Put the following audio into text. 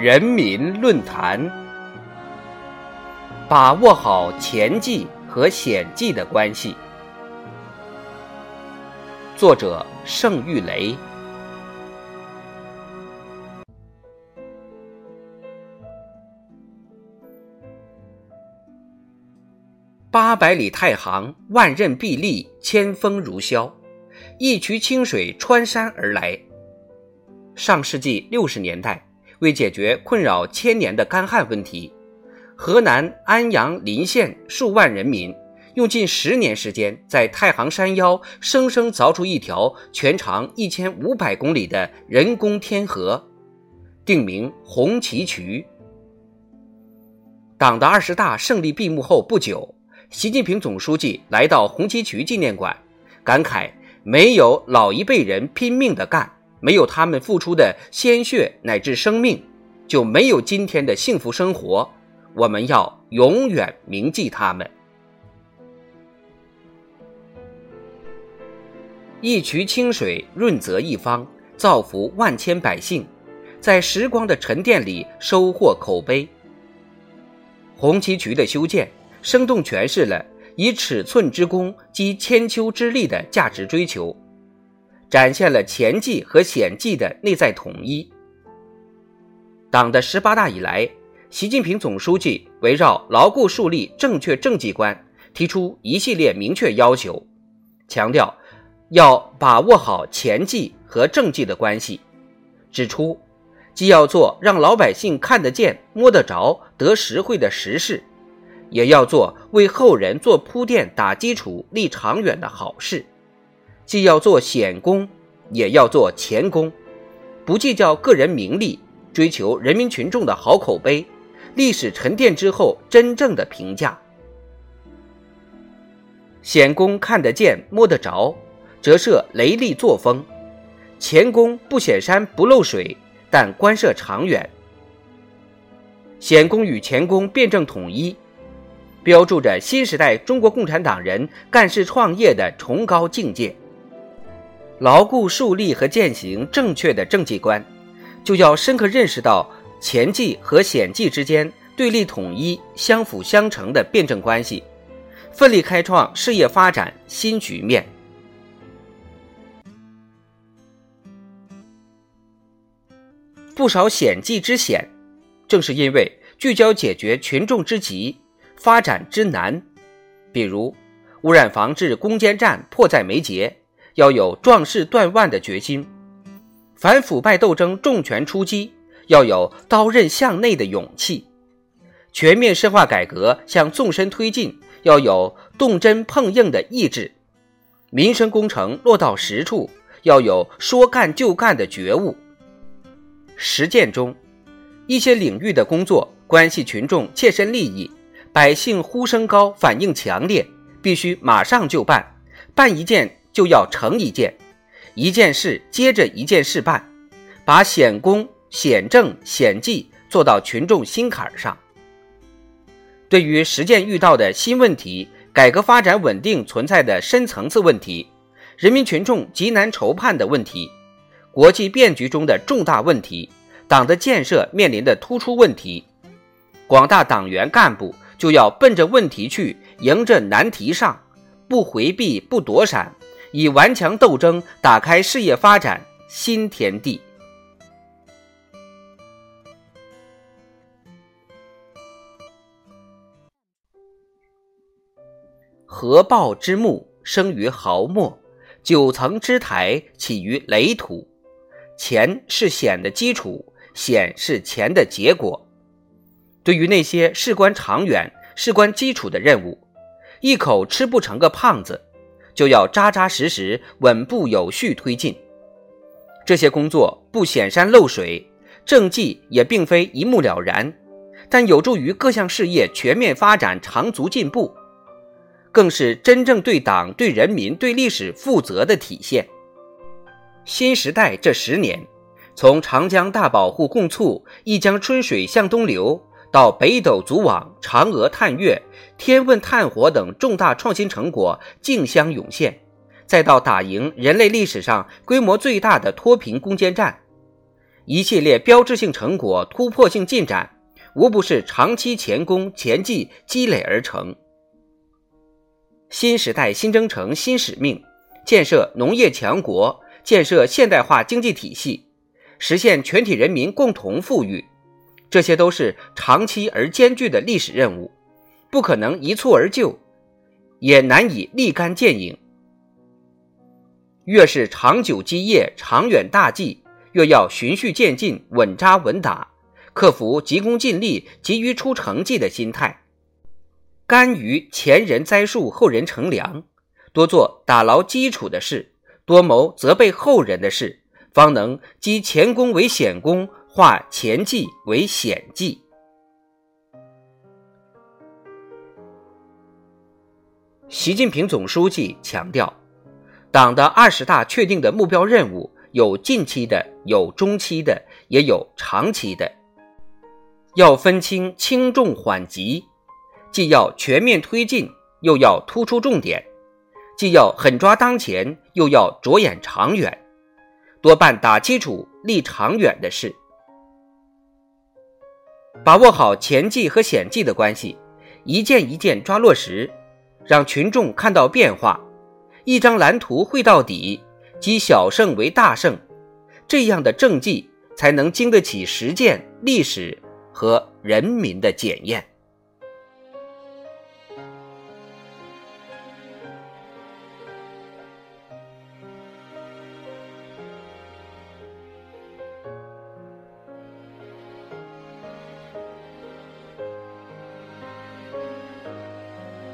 人民论坛，把握好前计和险计的关系。作者：盛玉雷。八百里太行，万仞壁立，千峰如霄，一渠清水穿山而来。上世纪六十年代。为解决困扰千年的干旱问题，河南安阳临县数万人民用近十年时间，在太行山腰生生凿出一条全长一千五百公里的人工天河，定名红旗渠。党的二十大胜利闭幕后不久，习近平总书记来到红旗渠纪念馆，感慨：没有老一辈人拼命的干。没有他们付出的鲜血乃至生命，就没有今天的幸福生活。我们要永远铭记他们。一渠清水润泽一方，造福万千百姓，在时光的沉淀里收获口碑。红旗渠的修建，生动诠释了以尺寸之功积千秋之力的价值追求。展现了前计和险计的内在统一。党的十八大以来，习近平总书记围绕牢固树立正确政绩观，提出一系列明确要求，强调要把握好前计和政绩的关系，指出既要做让老百姓看得见、摸得着、得实惠的实事，也要做为后人做铺垫、打基础、立长远的好事。既要做显功，也要做前功，不计较个人名利，追求人民群众的好口碑，历史沉淀之后真正的评价。显功看得见摸得着，折射雷厉作风；前功不显山不漏水，但关涉长远。显功与前功辩证统一，标注着新时代中国共产党人干事创业的崇高境界。牢固树立和践行正确的政绩观，就要深刻认识到前绩和险绩之间对立统一、相辅相成的辩证关系，奋力开创事业发展新局面。不少险计之险，正是因为聚焦解决群众之急、发展之难，比如污染防治攻坚战迫在眉睫。要有壮士断腕的决心，反腐败斗争重拳出击；要有刀刃向内的勇气，全面深化改革向纵深推进；要有动真碰硬的意志，民生工程落到实处；要有说干就干的觉悟。实践中，一些领域的工作关系群众切身利益，百姓呼声高，反应强烈，必须马上就办，办一件。就要成一件，一件事接着一件事办，把显功、显政、显绩做到群众心坎上。对于实践遇到的新问题、改革发展稳定存在的深层次问题、人民群众极难筹判的问题、国际变局中的重大问题、党的建设面临的突出问题，广大党员干部就要奔着问题去，迎着难题上，不回避，不躲闪。以顽强斗争打开事业发展新天地。合抱之木生于毫末，九层之台起于垒土。钱是险的基础，险是钱的结果。对于那些事关长远、事关基础的任务，一口吃不成个胖子。就要扎扎实实、稳步有序推进。这些工作不显山露水，政绩也并非一目了然，但有助于各项事业全面发展、长足进步，更是真正对党、对人民、对历史负责的体现。新时代这十年，从长江大保护共促、一江春水向东流，到北斗组网、嫦娥探月、天问探火等重大创新成果竞相涌现，再到打赢人类历史上规模最大的脱贫攻坚战。一系列标志性成果、突破性进展，无不是长期前功前绩积累而成。新时代新征程新使命，建设农业强国，建设现代化经济体系，实现全体人民共同富裕，这些都是长期而艰巨的历史任务，不可能一蹴而就，也难以立竿见影。越是长久基业、长远大计。越要循序渐进、稳扎稳打，克服急功近利、急于出成绩的心态，甘于前人栽树、后人乘凉，多做打牢基础的事，多谋责备后人的事，方能积前功为显功，化前绩为显绩。习近平总书记强调，党的二十大确定的目标任务。有近期的，有中期的，也有长期的，要分清轻重缓急，既要全面推进，又要突出重点，既要狠抓当前，又要着眼长远，多办打基础、立长远的事，把握好前计和险计的关系，一件一件抓落实，让群众看到变化，一张蓝图绘到底。积小胜为大胜，这样的政绩才能经得起实践、历史和人民的检验。